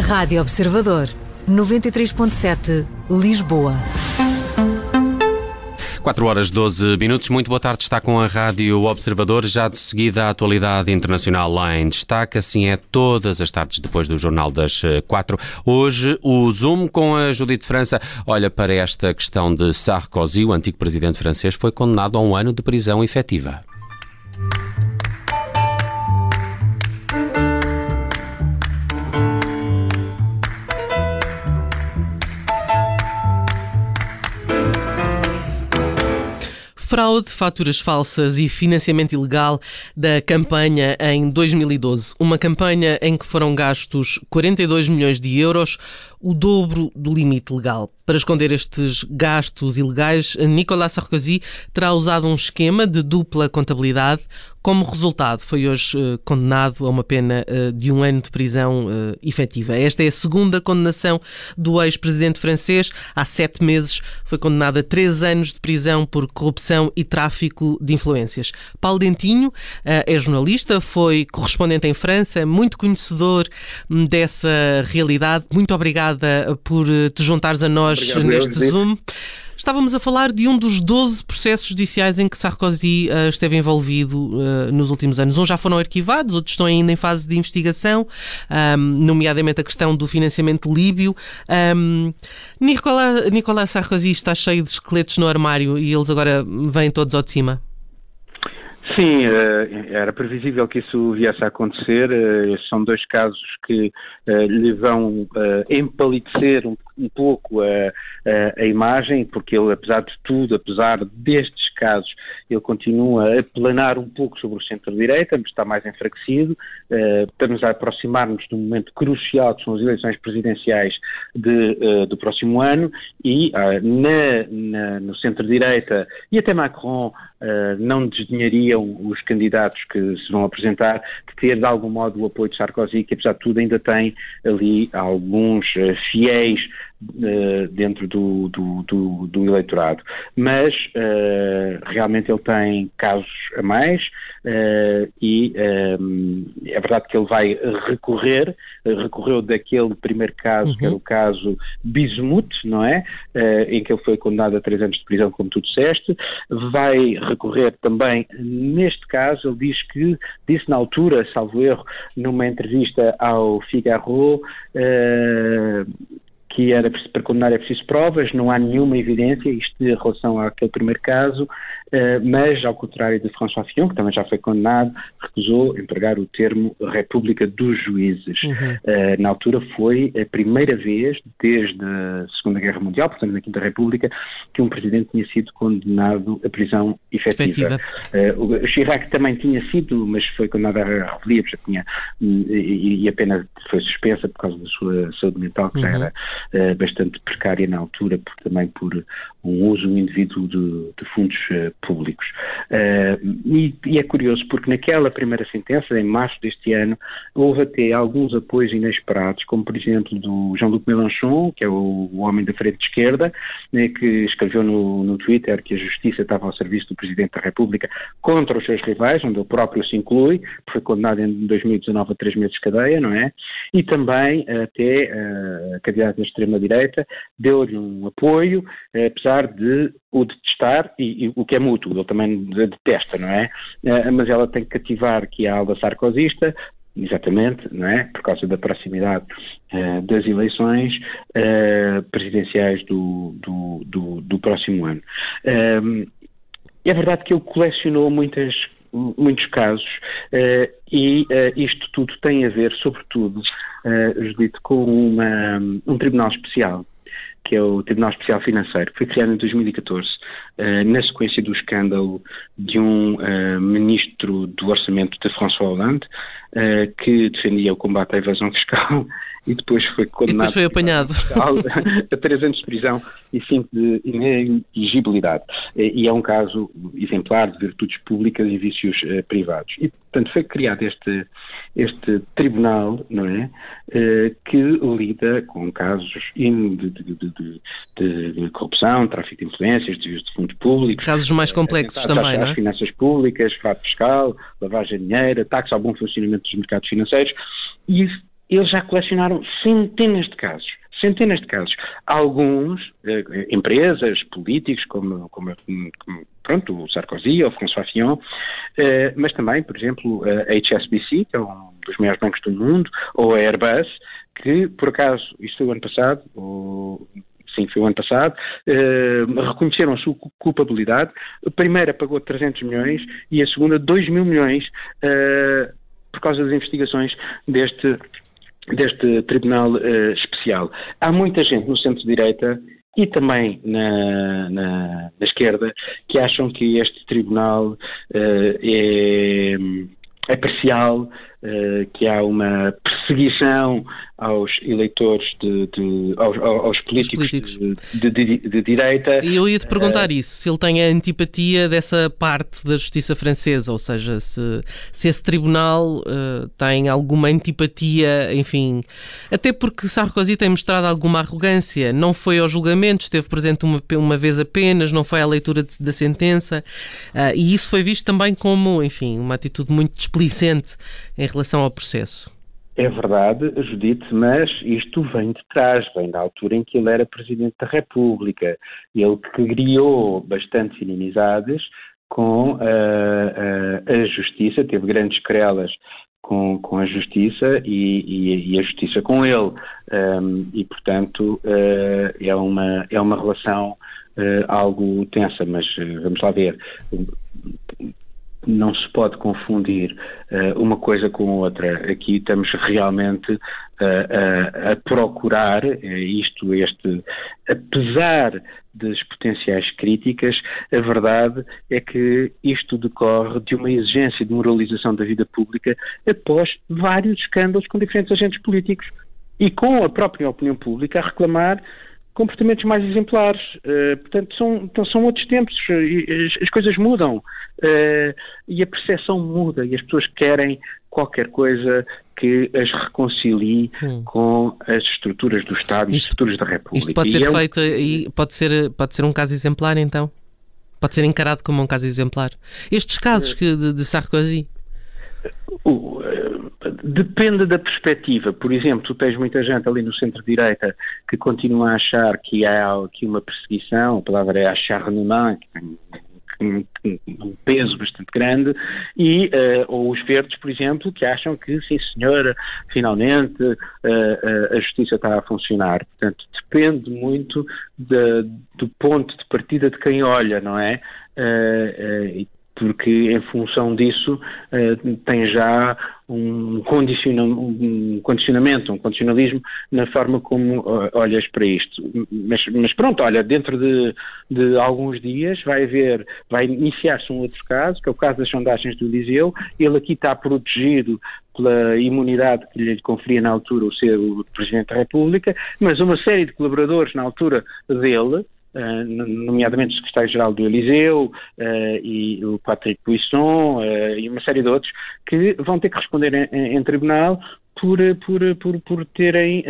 Rádio Observador, 93.7, Lisboa. 4 horas 12 minutos. Muito boa tarde. Está com a Rádio Observador. Já de seguida a atualidade internacional lá em destaque. Assim é todas as tardes depois do Jornal das 4. Hoje, o Zoom com a Judite França olha para esta questão de Sarkozy. O antigo presidente francês foi condenado a um ano de prisão efetiva. Fraude, faturas falsas e financiamento ilegal da campanha em 2012. Uma campanha em que foram gastos 42 milhões de euros, o dobro do limite legal. Para esconder estes gastos ilegais, Nicolas Sarkozy terá usado um esquema de dupla contabilidade. Como resultado, foi hoje uh, condenado a uma pena uh, de um ano de prisão uh, efetiva. Esta é a segunda condenação do ex-presidente francês. Há sete meses foi condenado a três anos de prisão por corrupção e tráfico de influências. Paulo Dentinho é jornalista, foi correspondente em França, muito conhecedor hum, dessa realidade. Muito obrigada por te juntares a nós Obrigado, neste Zoom. Estávamos a falar de um dos 12 processos judiciais em que Sarkozy uh, esteve envolvido uh, nos últimos anos. Uns já foram arquivados, outros estão ainda em fase de investigação, um, nomeadamente a questão do financiamento líbio. Um, Nicolas, Nicolas Sarkozy está cheio de esqueletos no armário e eles agora vêm todos ao de cima. Sim, eh, era previsível que isso viesse a acontecer. São dois casos que lhe vão empalidecer um pouco a, a, a, imagem, porque ele, apesar de tudo, apesar destes casos, ele continua a planar um pouco sobre o centro-direita, mas está mais enfraquecido. Estamos a aproximar-nos de um momento crucial, que são as eleições presidenciais de, uh, do próximo ano, e uh, na, na, no centro-direita, e até Macron não desdenhariam os candidatos que se vão apresentar, de ter de algum modo o apoio de Sarkozy, que apesar de tudo ainda tem ali alguns fiéis uh, dentro do, do, do, do, eleitorado. Mas uh, realmente ele tem casos a mais uh, e é verdade que ele vai recorrer, recorreu daquele primeiro caso, uhum. que era o caso Bismuth, não é? em que ele foi condenado a três anos de prisão, como tu disseste, vai recorrer também neste caso, ele diz que, disse na altura, salvo erro, numa entrevista ao Figaro, que era para condenar é preciso provas, não há nenhuma evidência, isto em relação àquele primeiro caso, mas, ao contrário de François Fillon, que também já foi condenado, recusou empregar o termo República dos Juízes. Uhum. Eh, na altura foi a primeira vez, desde a Segunda Guerra Mundial, portanto na Quinta República, que um presidente tinha sido condenado a prisão efetiva. Eh, o Chirac também tinha sido, mas foi condenado à revelia, já tinha, e, e a pena foi suspensa por causa da sua saúde mental, que uhum. já era uh, bastante precária na altura, por, também por um uso indevido de, de fundos uh, públicos. Uh, e, e, é curioso porque naquela primeira sentença, em março deste ano, houve até alguns apoios inesperados, como por exemplo do Jean-Luc Mélenchon, que é o, o, homem da frente de esquerda, né, que escreveu no, no Twitter que a justiça estava ao serviço do Presidente da República contra os seus rivais, onde ele próprio se inclui, foi condenado em 2019 a três meses de cadeia, não é? E também até uh, a candidata da extrema-direita deu-lhe um apoio, apesar de o detestar, e, e, o que é mútuo, ele também detesta, não é? Uh, mas ela tem que cativar aqui a ala sarcosista, exatamente, não é? Por causa da proximidade uh, das eleições uh, presidenciais do, do, do, do, próximo ano. é verdade que ele colecionou muitas muitos casos uh, e uh, isto tudo tem a ver, sobretudo, uh, Judito, com uma, um tribunal especial que é o Tribunal Especial Financeiro, que foi criado em 2014, uh, na sequência do escândalo de um uh, ministro do Orçamento de François Hollande, uh, que defendia o combate à evasão fiscal e depois foi condenado depois foi apanhado. a três anos de prisão e cinco de inexigibilidade. E é um caso exemplar de virtudes públicas e vícios uh, privados. E, portanto, foi criado este, este tribunal, não é, uh, que lida com casos de, de, de, de, corrupção, tráfico de influências, desvios de fundos públicos. Casos mais complexos uh, também, às, não é? Às finanças públicas, fraude fiscal, lavagem de dinheiro, ataques ao bom funcionamento dos mercados financeiros. E isso eles já colecionaram centenas de casos. Centenas de casos. Alguns, eh, empresas, políticos, como, como, como, pronto, o Sarkozy ou o François Fillon, eh, mas também, por exemplo, a HSBC, que é um dos maiores bancos do mundo, ou a Airbus, que, por acaso, isto foi o ano passado, ou, sim, foi o ano passado, eh, reconheceram a sua culpabilidade. A primeira pagou 300 milhões e a segunda 2 mil milhões eh, por causa das investigações deste deste Tribunal uh, Especial. Há muita gente no centro-direita e também na, na, na, esquerda que acham que este Tribunal uh, é, é parcial, uh, que há uma perseguição aos eleitores de, de aos, aos, políticos, políticos. De, de, de, direita. E eu ia te perguntar uh, isso, se ele tem a antipatia dessa parte da justiça francesa, ou seja, se, se esse tribunal uh, tem alguma antipatia, enfim, até porque Sarkozy tem mostrado alguma arrogância, não foi ao julgamento, esteve presente uma, uma vez apenas, não foi à leitura da sentença, uh, e isso foi visto também como, enfim, uma atitude muito displicente em relação ao processo. É verdade, Judite, mas isto vem de trás, vem da altura em que ele era Presidente da República. Ele criou bastantes inimizades com uh, uh, a Justiça, teve grandes querelas com, com a Justiça e, e, e, a Justiça com ele. Um, e, portanto, uh, é, uma, é uma relação algo tensa, mas vamos lá ver não se pode confundir uh, uma coisa com outra. Aqui estamos realmente uh, a, a, procurar uh, isto, este, apesar das potenciais críticas, a verdade é que isto decorre de uma exigência de moralização da vida pública após vários escândalos com diferentes agentes políticos e com a própria opinião pública a reclamar comportamentos mais exemplares. Uh, portanto, são, então, são outros tempos, as, as coisas mudam uh, e a percepção muda e as pessoas querem qualquer coisa que as reconcilie hum. com as estruturas do Estado e as estruturas da República. Isto pode ser é feito e pode ser, pode ser um caso exemplar, então? Pode ser encarado como um caso exemplar? Estes casos que, de, de Sarkozy? Uh, Depende da perspectiva. Por exemplo, tu tens muita gente ali no centro-direita que continua a achar que há aqui uma perseguição, a palavra é acharnement, que tem um, peso bastante grande, e, uh, ou os verdes, por exemplo, que acham que, sim senhora, finalmente uh, uh, a justiça está a funcionar. Portanto, depende muito de, do ponto de partida de quem olha, não é? Porque em função disso uh, tem já um, condiciona condicionamento, um condicionalismo na forma como uh, olhas para isto. Mas, mas, pronto, olha, dentro de, de alguns dias vai haver, vai iniciar-se um outro caso, que é o caso das sondagens do Eliseu, ele aqui está protegido pela imunidade que lhe conferia na altura o ser o Presidente da República, mas uma série de colaboradores na altura dele, Uh, nomeadamente o secretário-geral do Eliseu uh, e o Patrick Buisson uh, e uma série de outros, que vão ter que responder em, em tribunal por, por, por, por terem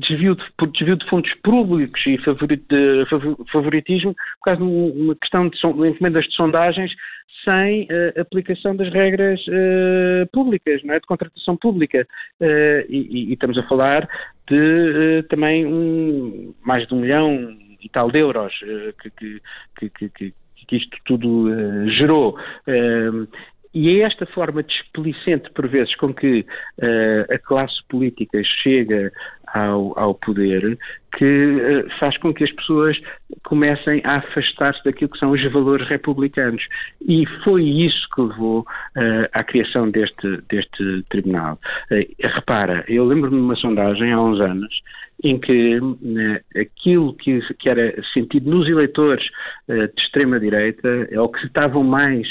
desvio de, por desvio de fundos públicos e favoritismo por causa de uma questão de, de encomendas de sondagens sem uh, aplicação das regras uh, públicas, não é? de contratação pública. Uh, e, e, estamos a falar de também um, mais de um milhão e tal de euros que, que, que, que, que isto tudo gerou. E é esta forma displicente, por vezes, com que uh, a classe política chega ao, ao poder, que uh, faz com que as pessoas comecem a afastar-se daquilo que são os valores republicanos. E foi isso que levou uh, à criação deste, deste tribunal. repara, eu lembro-me de uma sondagem há uns anos em que aquilo que, que, era sentido nos eleitores de extrema-direita, ou que estavam mais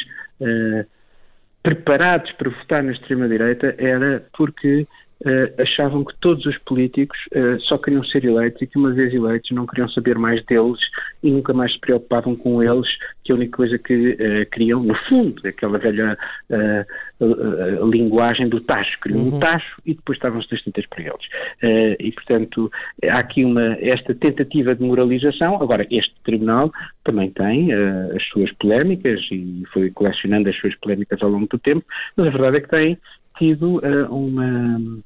preparados para votar na extrema-direita era porque uh, achavam que todos os políticos uh, só queriam ser eleitos e que, uma vez eleitos, não queriam saber mais deles e nunca mais se preocupavam com eles, que a única coisa que uh, queriam, no fundo, aquela velha linguagem do tacho, queriam uhum. o tacho e depois estavam estatísticas para eles. e, portanto, há aqui uma, esta tentativa de moralização. Agora, este tribunal também tem as suas polémicas e foi colecionando as suas polémicas ao longo do tempo, mas a verdade é que tem tido uma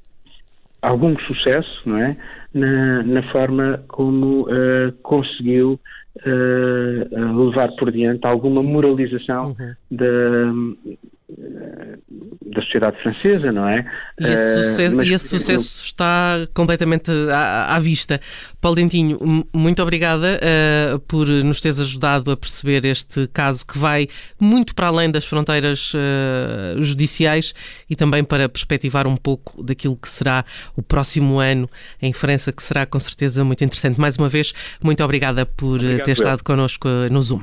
algum sucesso, não é? Na, na forma como uh, conseguiu uh, levar por diante alguma moralização uhum. da, da sociedade francesa, não é? E esse sucesso, uh, mas, e esse sucesso está completamente à, à, vista. Paulo Dentinho, muito obrigada uh, por nos teres ajudado a perceber este caso que vai muito para além das fronteiras uh, judiciais e também para perspectivar um pouco daquilo que será o próximo ano em França, que será com certeza muito interessante. Mais uma vez, muito obrigada por Obrigado, ter estado connosco no Zoom.